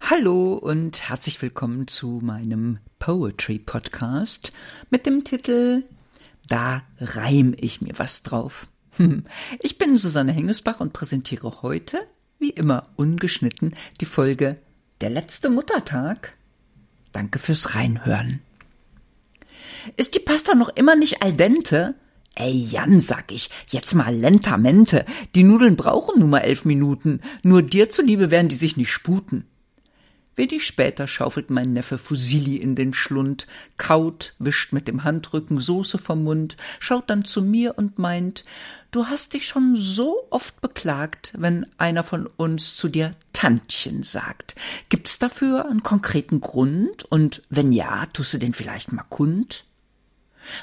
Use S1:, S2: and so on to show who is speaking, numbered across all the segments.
S1: Hallo und herzlich willkommen zu meinem Poetry Podcast mit dem Titel Da reim ich mir was drauf. Ich bin Susanne Hengesbach und präsentiere heute, wie immer ungeschnitten, die Folge Der letzte Muttertag. Danke fürs Reinhören. Ist die Pasta noch immer nicht al dente? Ey Jan, sag ich, jetzt mal lentamente. Die Nudeln brauchen nur mal elf Minuten. Nur dir zuliebe werden die sich nicht sputen. Wenig später schaufelt mein Neffe Fusili in den Schlund, kaut, wischt mit dem Handrücken Soße vom Mund, schaut dann zu mir und meint, du hast dich schon so oft beklagt, wenn einer von uns zu dir Tantchen sagt. Gibt's dafür einen konkreten Grund? Und wenn ja, tust du den vielleicht mal kund?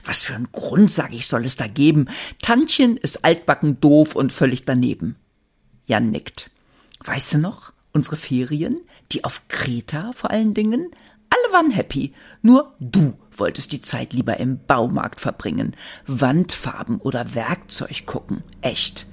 S1: Was für einen Grund, sag ich, soll es da geben? Tantchen ist altbacken doof und völlig daneben. Jan nickt. Weißt du noch? Unsere Ferien? die auf Kreta vor allen Dingen, alle waren happy, nur du wolltest die Zeit lieber im Baumarkt verbringen, Wandfarben oder Werkzeug gucken, echt.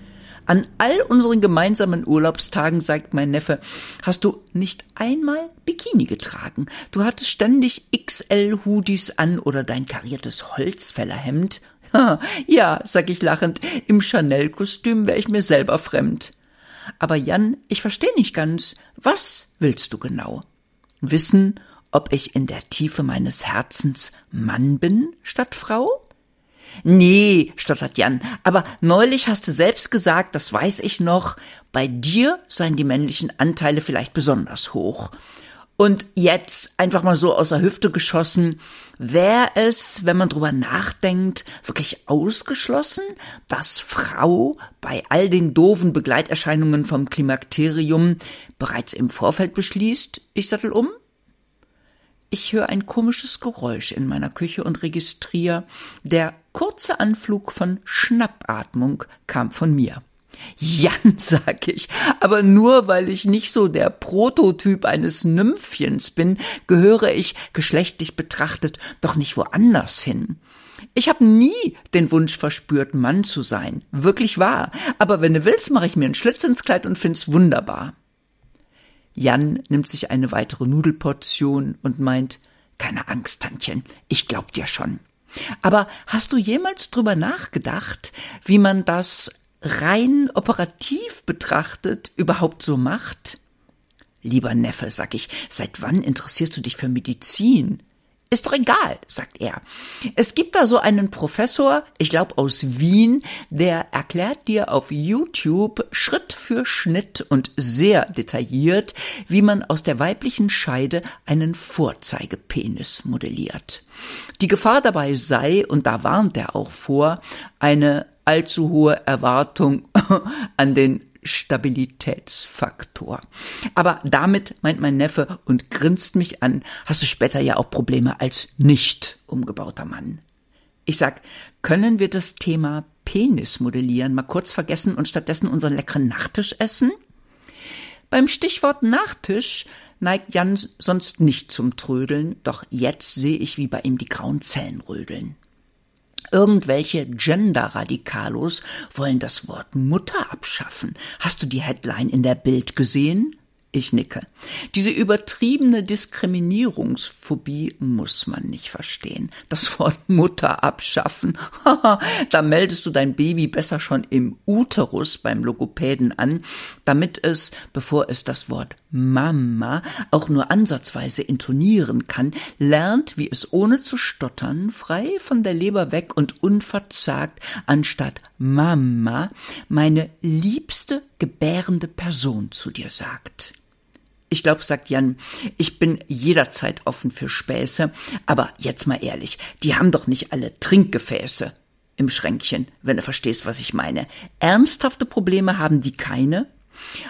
S1: An all unseren gemeinsamen Urlaubstagen, sagt mein Neffe, hast du nicht einmal Bikini getragen. Du hattest ständig XL-Hoodies an oder dein kariertes Holzfällerhemd. ja, sag ich lachend, im Chanel-Kostüm wär ich mir selber fremd. Aber Jan, ich verstehe nicht ganz, was willst du genau? Wissen, ob ich in der Tiefe meines Herzens Mann bin statt Frau? Nee, stottert Jan, aber neulich hast du selbst gesagt, das weiß ich noch, bei dir seien die männlichen Anteile vielleicht besonders hoch. Und jetzt einfach mal so aus der Hüfte geschossen, wäre es, wenn man drüber nachdenkt, wirklich ausgeschlossen, dass Frau bei all den doofen Begleiterscheinungen vom Klimakterium bereits im Vorfeld beschließt, ich sattel um? Ich höre ein komisches Geräusch in meiner Küche und registriere, der kurze Anflug von Schnappatmung kam von mir. Jan, sag ich, aber nur weil ich nicht so der Prototyp eines Nymphchens bin, gehöre ich, geschlechtlich betrachtet, doch nicht woanders hin. Ich habe nie den Wunsch verspürt, Mann zu sein. Wirklich wahr. Aber wenn du willst, mache ich mir einen Schlitz ins Kleid und find's wunderbar. Jan nimmt sich eine weitere Nudelportion und meint, keine Angst, Tantchen, ich glaub dir schon. Aber hast du jemals drüber nachgedacht, wie man das rein operativ betrachtet überhaupt so macht? Lieber Neffe, sag ich, seit wann interessierst du dich für Medizin? Ist doch egal, sagt er. Es gibt da so einen Professor, ich glaube aus Wien, der erklärt dir auf YouTube Schritt für Schnitt und sehr detailliert, wie man aus der weiblichen Scheide einen Vorzeigepenis modelliert. Die Gefahr dabei sei, und da warnt er auch vor, eine allzu hohe Erwartung an den Stabilitätsfaktor. Aber damit meint mein Neffe und grinst mich an, hast du später ja auch Probleme als nicht umgebauter Mann. Ich sag, können wir das Thema Penis modellieren mal kurz vergessen und stattdessen unseren leckeren Nachtisch essen? Beim Stichwort Nachtisch neigt Jan sonst nicht zum Trödeln, doch jetzt sehe ich, wie bei ihm die grauen Zellen rödeln. Irgendwelche Gender-Radikalos wollen das Wort Mutter abschaffen. Hast du die Headline in der Bild gesehen? Ich nicke. Diese übertriebene Diskriminierungsphobie muss man nicht verstehen. Das Wort Mutter abschaffen. da meldest du dein Baby besser schon im Uterus beim Logopäden an, damit es, bevor es das Wort Mama auch nur ansatzweise intonieren kann, lernt, wie es ohne zu stottern, frei von der Leber weg und unverzagt anstatt Mama meine liebste gebärende Person zu dir sagt. Ich glaube, sagt Jan, ich bin jederzeit offen für Späße, aber jetzt mal ehrlich, die haben doch nicht alle Trinkgefäße im Schränkchen, wenn du verstehst, was ich meine. Ernsthafte Probleme haben die keine?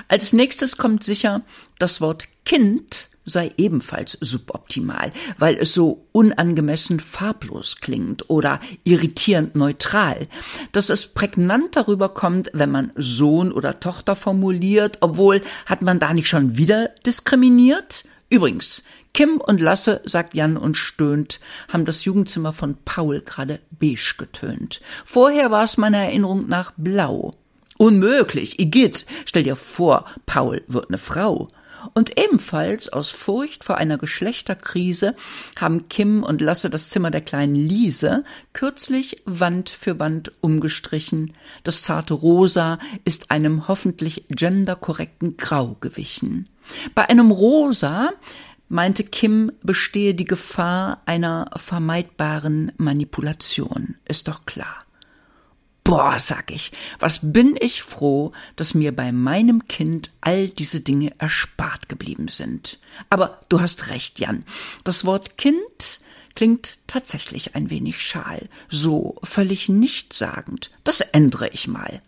S1: Als nächstes kommt sicher das Wort Kind sei ebenfalls suboptimal, weil es so unangemessen farblos klingt oder irritierend neutral, dass es prägnant darüber kommt, wenn man Sohn oder Tochter formuliert, obwohl hat man da nicht schon wieder diskriminiert? Übrigens, Kim und Lasse, sagt Jan und stöhnt, haben das Jugendzimmer von Paul gerade beige getönt. Vorher war es meiner Erinnerung nach blau. Unmöglich, Igitt. Stell dir vor, Paul wird eine Frau. Und ebenfalls aus Furcht vor einer Geschlechterkrise haben Kim und Lasse das Zimmer der kleinen Liese kürzlich Wand für Wand umgestrichen. Das zarte Rosa ist einem hoffentlich genderkorrekten Grau gewichen. Bei einem Rosa meinte Kim, bestehe die Gefahr einer vermeidbaren Manipulation. Ist doch klar. Boah, sag ich, was bin ich froh, dass mir bei meinem Kind all diese Dinge erspart geblieben sind. Aber du hast recht, Jan. Das Wort Kind klingt tatsächlich ein wenig schal, so völlig nichtssagend. Das ändere ich mal.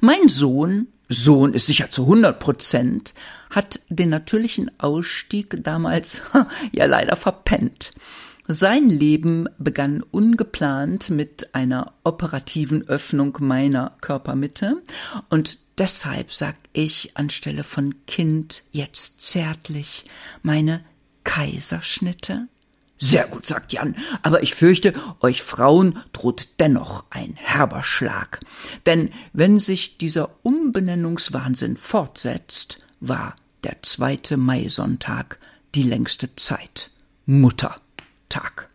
S1: Mein Sohn, Sohn ist sicher zu hundert Prozent, hat den natürlichen Ausstieg damals ja leider verpennt. Sein Leben begann ungeplant mit einer operativen Öffnung meiner Körpermitte und deshalb sag ich anstelle von Kind jetzt zärtlich meine Kaiserschnitte. Sehr gut, sagt Jan, aber ich fürchte, euch Frauen droht dennoch ein herber Schlag. Denn wenn sich dieser Umbenennungswahnsinn fortsetzt, war der zweite Maisonntag die längste Zeit. Mutter. Tak.